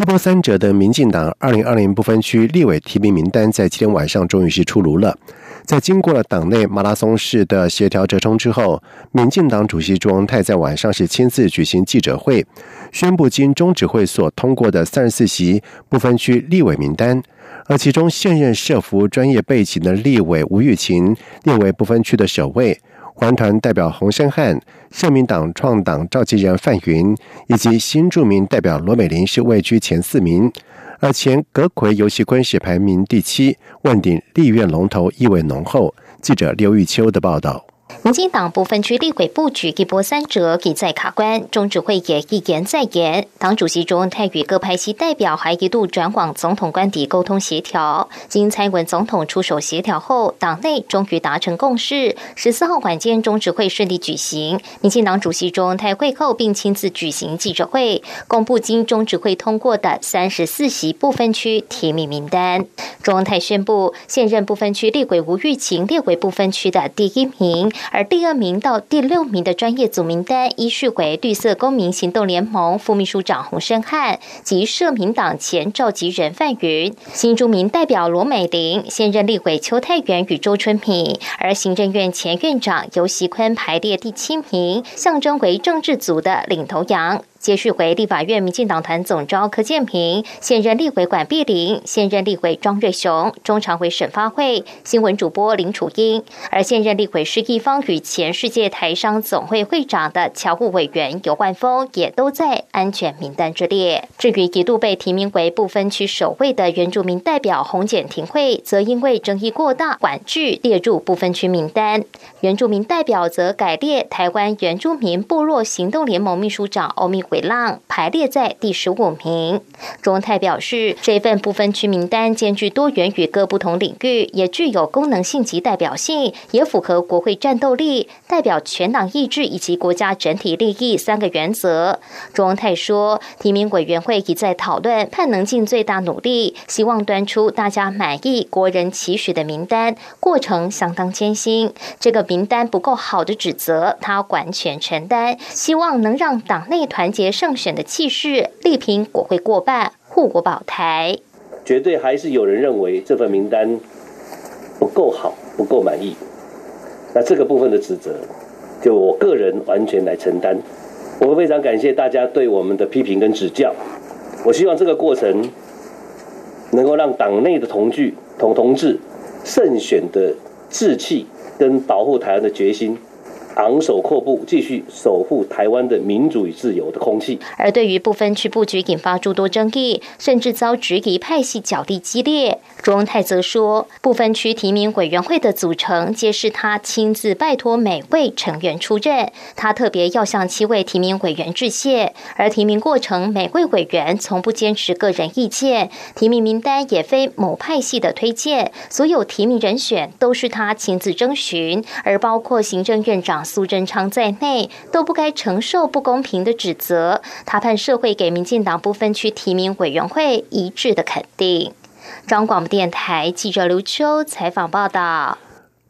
一波三折的民进党二零二零不分区立委提名名单在今天晚上终于是出炉了。在经过了党内马拉松式的协调折冲之后，民进党主席朱荣泰在晚上是亲自举行记者会，宣布经中指会所通过的三十四席不分区立委名单，而其中现任社服专业背景的立委吴玉琴列为不分区的首位。环团代表洪胜汉、社民党创党召集人范云以及新著名代表罗美玲是位居前四名，而前葛魁游戏官是排名第七，问鼎立院龙头意味浓厚。记者刘玉秋的报道。民进党部分区立委布局一波三折，已在卡关。中指会也一言再言。党主席中泰与各派系代表还一度转往总统官邸沟通协调。经蔡文总统出手协调后，党内终于达成共识。十四号晚间，中指会顺利举行。民进党主席中泰会后，并亲自举行记者会，公布经中指会通过的三十四席部分区提名名单。中泰宣布，现任部分区立委吴玉琴列为部分区的第一名。而第二名到第六名的专业组名单依序为绿色公民行动联盟副秘书长洪生汉及社民党前召集人范云，新住民代表罗美玲，现任立委邱泰元与周春敏，而行政院前院长尤习坤排列第七名，象征为政治组的领头羊。接续回立法院民进党团总召柯建平，现任立委管碧玲，现任立委庄瑞雄，中常委沈发会，新闻主播林楚英，而现任立委施一方与前世界台商总会会长的侨务委员尤万峰也都在安全名单之列。至于一度被提名为不分区首位的原住民代表洪简庭会，则因为争议过大，管制列入不分区名单。原住民代表则改列台湾原住民部落行动联盟秘书长欧密。回浪排列在第十五名。中泰表示，这份不分区名单兼具多元与各不同领域，也具有功能性及代表性，也符合国会战斗力、代表全党意志以及国家整体利益三个原则。中泰说，提名委员会已在讨论，盼能尽最大努力，希望端出大家满意、国人期许的名单。过程相当艰辛，这个名单不够好的指责，他完全承担，希望能让党内团结。结胜选的气势，力平国会过半，护国保台。绝对还是有人认为这份名单不够好，不够满意。那这个部分的指责，就我个人完全来承担。我非常感谢大家对我们的批评跟指教。我希望这个过程能够让党内的同聚同同志胜选的志气跟保护台湾的决心。昂首阔步，继续守护台湾的民主与自由的空气。而对于部分区布局引发诸多争议，甚至遭质疑派系角力激烈。卓荣泰则说，部分区提名委员会的组成皆是他亲自拜托每位成员出任，他特别要向七位提名委员致谢。而提名过程，每位委员从不坚持个人意见，提名名单也非某派系的推荐，所有提名人选都是他亲自征询，而包括行政院长。苏贞昌在内都不该承受不公平的指责。他盼社会给民进党不分区提名委员会一致的肯定。中广播电台记者刘秋采访报道。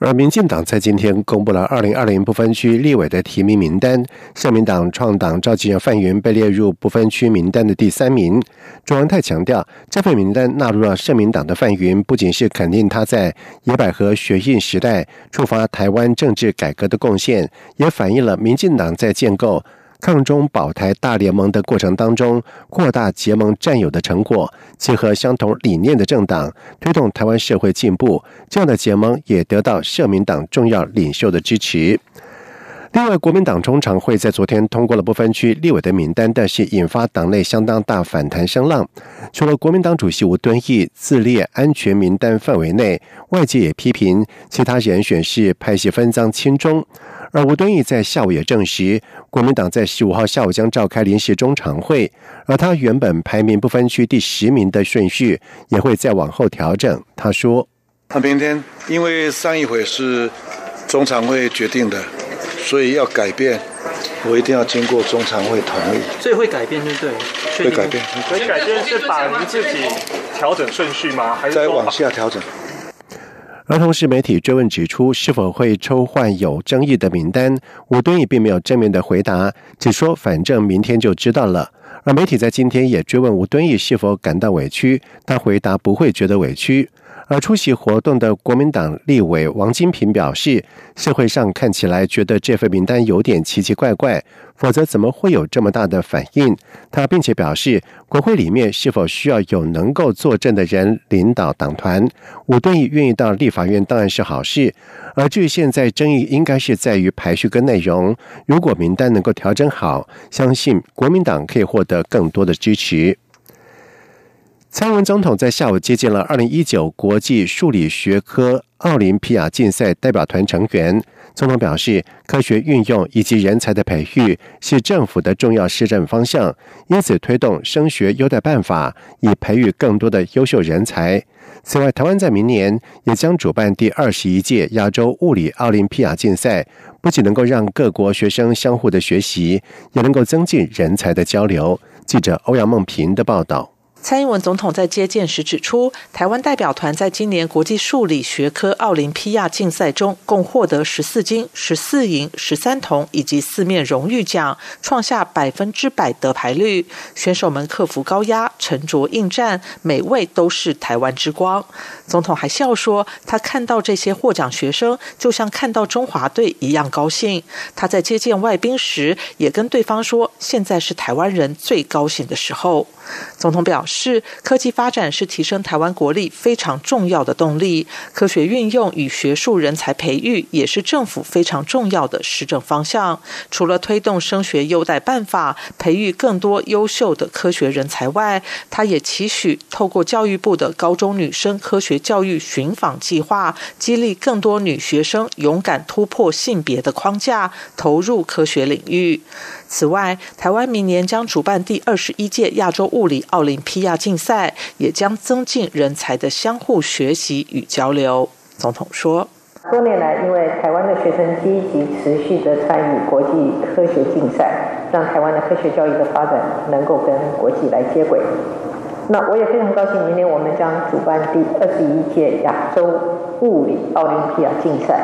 而民进党在今天公布了二零二零不分区立委的提名名单，社民党创党召集人范云被列入不分区名单的第三名。朱文泰强调，这份名单纳入了社民党的范云，不仅是肯定他在野百合学运时代触发台湾政治改革的贡献，也反映了民进党在建构。抗中保台大联盟的过程当中，扩大结盟战友的成果，结合相同理念的政党，推动台湾社会进步。这样的结盟也得到社民党重要领袖的支持。另外，国民党中常会在昨天通过了不分区立委的名单，但是引发党内相当大反弹声浪。除了国民党主席吴敦义自列安全名单范围内，外界也批评其他人选是派系分赃轻中。而吴敦义在下午也证实，国民党在十五号下午将召开临时中常会，而他原本排名不分区第十名的顺序也会再往后调整。他说：“那明天因为上一回是中常会决定的。”所以要改变，我一定要经过中常会同意。所以会改变，对不对？会改变。所以改变是把您自己调整顺序吗？还是再往下调整？而同时媒体追问指出，是否会抽换有争议的名单？吴敦义并没有正面的回答，只说反正明天就知道了。而媒体在今天也追问吴敦义是否感到委屈，他回答不会觉得委屈。而出席活动的国民党立委王金平表示，社会上看起来觉得这份名单有点奇奇怪怪，否则怎么会有这么大的反应？他并且表示，国会里面是否需要有能够作证的人领导党团？我愿意愿意到立法院当然是好事。而至于现在争议，应该是在于排序跟内容。如果名单能够调整好，相信国民党可以获得更多的支持。蔡英文总统在下午接见了二零一九国际数理学科奥林匹亚竞赛代表团成员。总统表示，科学运用以及人才的培育是政府的重要施政方向，因此推动升学优待办法，以培育更多的优秀人才。此外，台湾在明年也将主办第二十一届亚洲物理奥林匹亚竞赛，不仅能够让各国学生相互的学习，也能够增进人才的交流。记者欧阳梦平的报道。蔡英文总统在接见时指出，台湾代表团在今年国际数理学科奥林匹亚竞赛中，共获得十四金、十四银、十三铜以及四面荣誉奖，创下百分之百得牌率。选手们克服高压，沉着应战，每位都是台湾之光。总统还笑说，他看到这些获奖学生，就像看到中华队一样高兴。他在接见外宾时，也跟对方说，现在是台湾人最高兴的时候。总统表示示，科技发展是提升台湾国力非常重要的动力，科学运用与学术人才培育也是政府非常重要的施政方向。除了推动升学优待办法，培育更多优秀的科学人才外，他也期许透过教育部的高中女生科学教育寻访计划，激励更多女学生勇敢突破性别的框架，投入科学领域。此外，台湾明年将主办第二十一届亚洲物理奥林匹亚竞赛，也将增进人才的相互学习与交流。总统说：“多年来，因为台湾的学生积极持续的参与国际科学竞赛，让台湾的科学教育的发展能够跟国际来接轨。那我也非常高兴，明年我们将主办第二十一届亚洲物理奥林匹亚竞赛。”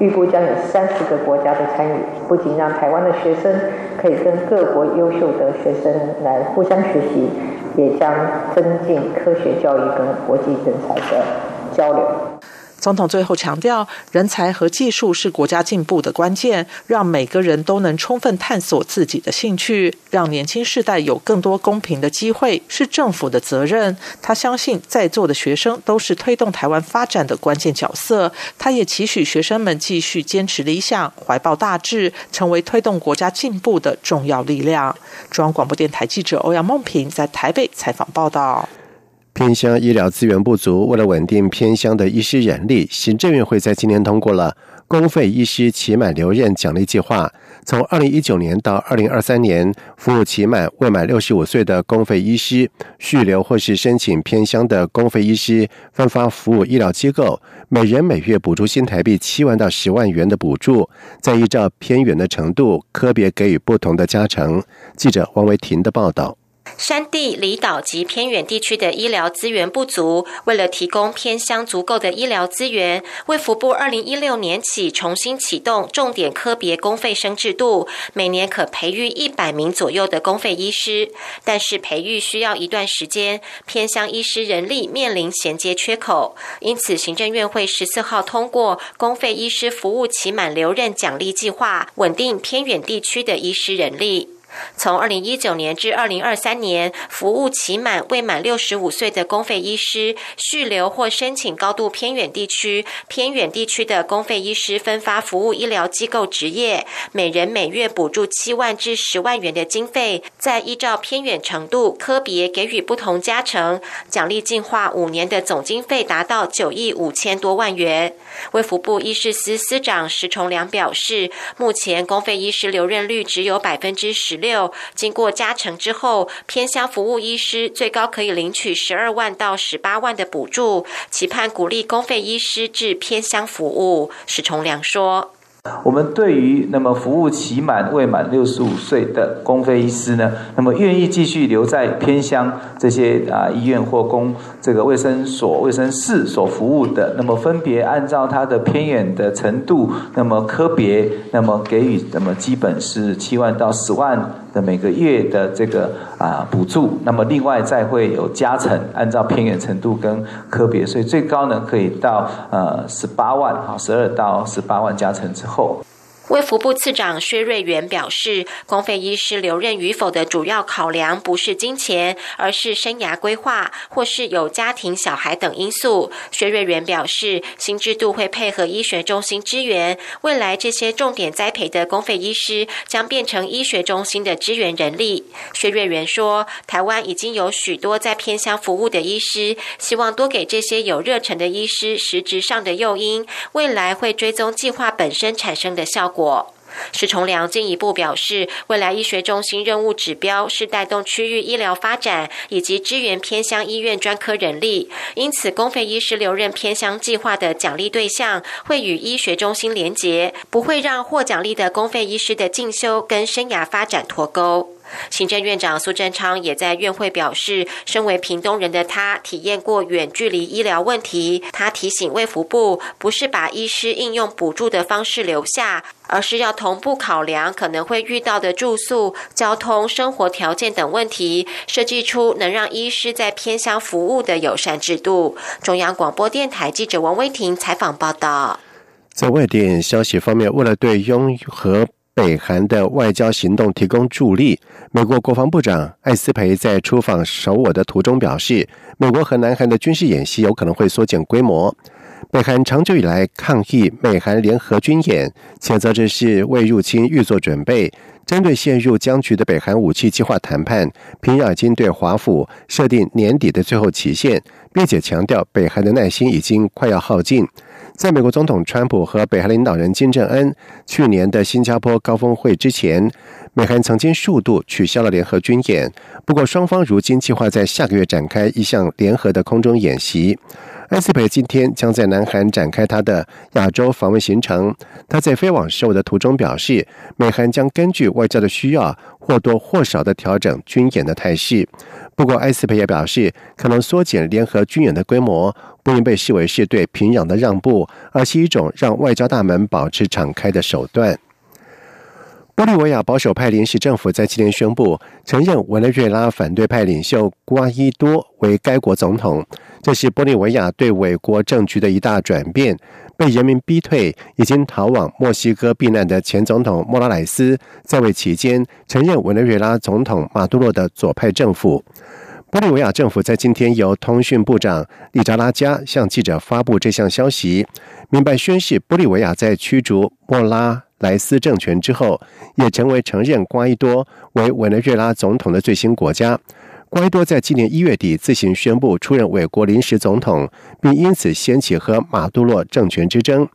预估将有三十个国家的参与，不仅让台湾的学生可以跟各国优秀的学生来互相学习，也将增进科学教育跟国际人才的交流。总统最后强调，人才和技术是国家进步的关键，让每个人都能充分探索自己的兴趣，让年轻世代有更多公平的机会，是政府的责任。他相信在座的学生都是推动台湾发展的关键角色。他也期许学生们继续坚持理想，怀抱大志，成为推动国家进步的重要力量。中央广播电台记者欧阳梦平在台北采访报道。偏乡医疗资源不足，为了稳定偏乡的医师人力，行政院会在今年通过了公费医师期满留任奖励计划。从二零一九年到二零二三年，服务期满未满六十五岁的公费医师续留或是申请偏乡的公费医师分发服务医疗机构，每人每月补助新台币七万到十万元的补助，再依照偏远的程度科别给予不同的加成。记者王维婷的报道。山地、离岛及偏远地区的医疗资源不足，为了提供偏乡足够的医疗资源，卫福部二零一六年起重新启动重点科别公费生制度，每年可培育一百名左右的公费医师。但是培育需要一段时间，偏乡医师人力面临衔接缺口，因此行政院会十四号通过公费医师服务期满留任奖励计划，稳定偏远地区的医师人力。从二零一九年至二零二三年，服务期满未满六十五岁的公费医师续留或申请高度偏远地区、偏远地区的公费医师分发服务医疗机构职业，每人每月补助七万至十万元的经费，再依照偏远程度科别给予不同加成，奖励计划五年的总经费达到九亿五千多万元。卫福部医师司司长石崇良表示，目前公费医师留任率只有百分之十。六经过加成之后，偏乡服务医师最高可以领取十二万到十八万的补助，期盼鼓励公费医师至偏乡服务。史崇良说。我们对于那么服务期满未满六十五岁的公费医师呢，那么愿意继续留在偏乡这些啊医院或公这个卫生所、卫生室所服务的，那么分别按照他的偏远的程度，那么科别，那么给予那么基本是七万到十万的每个月的这个啊补助，那么另外再会有加成，按照偏远程度跟科别，所以最高呢可以到呃十八万啊，十二到十八万加成之后。卫福部次长薛瑞元表示，公费医师留任与否的主要考量不是金钱，而是生涯规划或是有家庭小孩等因素。薛瑞元表示，新制度会配合医学中心支援，未来这些重点栽培的公费医师将变成医学中心的支援人力。薛瑞元说，台湾已经有许多在偏乡服务的医师，希望多给这些有热忱的医师实质上的诱因，未来会追踪计划本身产生的效果。果石崇良进一步表示，未来医学中心任务指标是带动区域医疗发展以及支援偏乡医院专科人力，因此公费医师留任偏乡计划的奖励对象会与医学中心连结，不会让获奖励的公费医师的进修跟生涯发展脱钩。行政院长苏贞昌也在院会表示，身为屏东人的他体验过远距离医疗问题。他提醒卫福部，不是把医师应用补助的方式留下，而是要同步考量可能会遇到的住宿、交通、生活条件等问题，设计出能让医师在偏乡服务的友善制度。中央广播电台记者王威婷采访报道。在外电消息方面，为了对拥和北韩的外交行动提供助力。美国国防部长艾斯培在出访首尔的途中表示，美国和南韩的军事演习有可能会缩减规模。北韩长久以来抗议美韩联合军演，谴责这是为入侵预做准备。针对陷入僵局的北韩武器计划谈判，平壤已经对华府设定年底的最后期限，并且强调北韩的耐心已经快要耗尽。在美国总统川普和北韩领导人金正恩去年的新加坡高峰会之前，美韩曾经数度取消了联合军演。不过，双方如今计划在下个月展开一项联合的空中演习。埃斯培今天将在南韩展开他的亚洲访问行程。他在飞往首尔的途中表示，美韩将根据外交的需要，或多或少的调整军演的态势。不过，埃斯培也表示，可能缩减联合军演的规模。不应被视为是对平壤的让步，而是一种让外交大门保持敞开的手段。玻利维亚保守派临时政府在今天宣布承认委内瑞拉反对派领袖瓜伊多为该国总统，这是玻利维亚对美国政局的一大转变。被人民逼退、已经逃往墨西哥避难的前总统莫拉莱斯在位期间，承认委内瑞拉总统马杜罗的左派政府。玻利维亚政府在今天由通讯部长利扎拉加向记者发布这项消息，明白宣示玻利维亚在驱逐莫拉莱斯政权之后，也成为承认瓜伊多为委内瑞拉总统的最新国家。瓜伊多在今年一月底自行宣布出任委国临时总统，并因此掀起和马杜洛政权之争。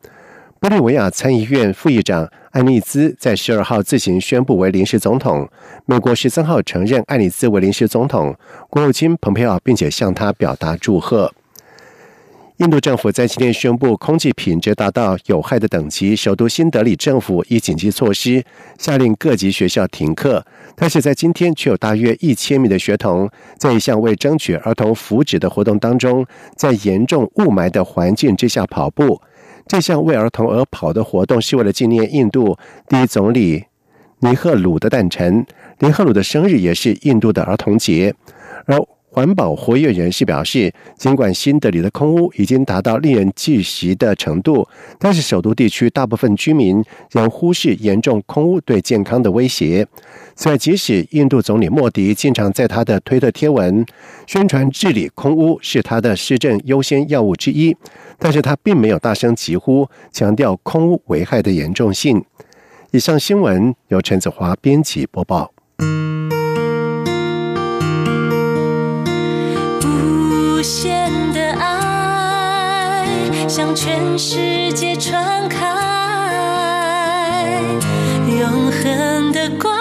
玻利维亚参议院副议长艾利兹在十二号自行宣布为临时总统。美国十三号承认艾利兹为临时总统，国务卿蓬佩奥并且向他表达祝贺。印度政府在今天宣布空气品质达到有害的等级，首都新德里政府以紧急措施下令各级学校停课。但是在今天，却有大约一千名的学童在一项为争取儿童福祉的活动当中，在严重雾霾的环境之下跑步。这项为儿童而跑的活动是为了纪念印度第一总理尼赫鲁的诞辰。尼赫鲁的生日也是印度的儿童节。而环保活跃人士表示，尽管新德里的空污已经达到令人窒息的程度，但是首都地区大部分居民仍忽视严重空污对健康的威胁。此外，即使印度总理莫迪经常在他的推特贴文宣传治理空污是他的施政优先要务之一，但是他并没有大声疾呼，强调空污危害的严重性。以上新闻由陈子华编辑播报。全世界传开，永恒的光。